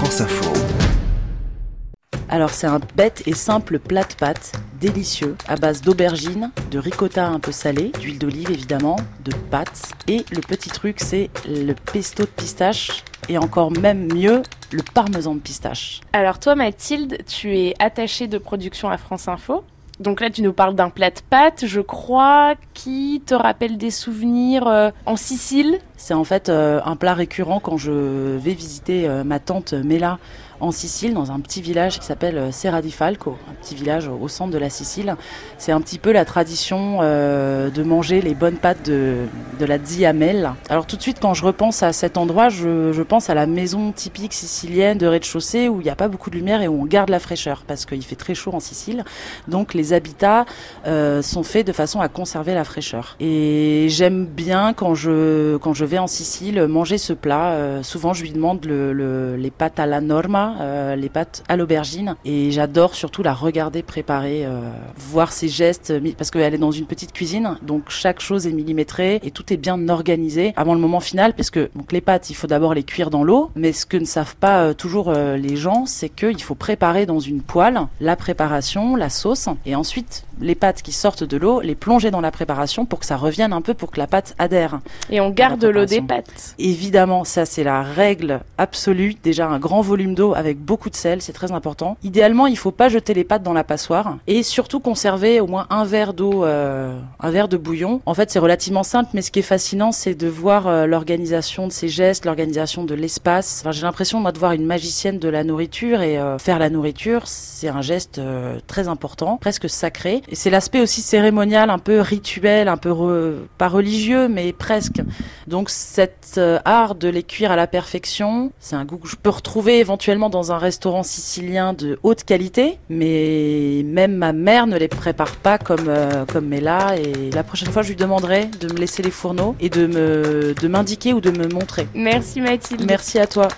France Info. Alors c'est un bête et simple plat de pâtes, délicieux, à base d'aubergines, de ricotta un peu salé, d'huile d'olive évidemment, de pâtes. Et le petit truc c'est le pesto de pistache et encore même mieux le parmesan de pistache. Alors toi Mathilde, tu es attachée de production à France Info. Donc là, tu nous parles d'un plat de pâtes, je crois, qui te rappelle des souvenirs euh, en Sicile. C'est en fait euh, un plat récurrent quand je vais visiter euh, ma tante Mela en Sicile, dans un petit village qui s'appelle Serra di Falco, un petit village au centre de la Sicile. C'est un petit peu la tradition de manger les bonnes pâtes de, la Diamel. Alors tout de suite, quand je repense à cet endroit, je, pense à la maison typique sicilienne de rez-de-chaussée où il n'y a pas beaucoup de lumière et où on garde la fraîcheur parce qu'il fait très chaud en Sicile. Donc les habitats euh, sont faits de façon à conserver la fraîcheur. Et j'aime bien quand je quand je vais en Sicile manger ce plat. Euh, souvent, je lui demande le, les pâtes à la norma, euh, les pâtes à l'aubergine, et j'adore surtout la regarder préparer, voir ses gestes, parce qu'elle est dans une petite cuisine, donc chaque chose est millimétrée et tout est bien organisé avant le moment final, parce que les pâtes, il faut d'abord les cuire dans l'eau, mais ce que ne savent pas toujours les gens, c'est qu'il faut préparer dans une poêle la préparation, la sauce, et ensuite les pâtes qui sortent de l'eau, les plonger dans la préparation pour que ça revienne un peu, pour que la pâte adhère. Et on garde l'eau des pâtes. Évidemment, ça c'est la règle absolue. Déjà un grand volume d'eau avec beaucoup de sel, c'est très important. Idéalement, il faut pas jeter les pâtes dans la passoire et surtout conserver au moins un verre d'eau, euh, un verre de bouillon. En fait, c'est relativement simple, mais ce qui est fascinant, c'est de voir euh, l'organisation de ces gestes, l'organisation de l'espace. Enfin, j'ai l'impression moi de voir une magicienne de la nourriture et euh, faire la nourriture, c'est un geste très important, presque sacré. Et c'est l'aspect aussi cérémonial, un peu rituel, un peu pas religieux, mais presque. Donc cet euh, art de les cuire à la perfection, c'est un goût que je peux retrouver éventuellement dans un restaurant sicilien de haute qualité, mais même ma mère ne les prépare pas comme euh, comme Mela. Et la prochaine fois, je lui demanderai de me laisser les fourneaux et de me de m'indiquer ou de me montrer. Merci Mathilde. Merci à toi.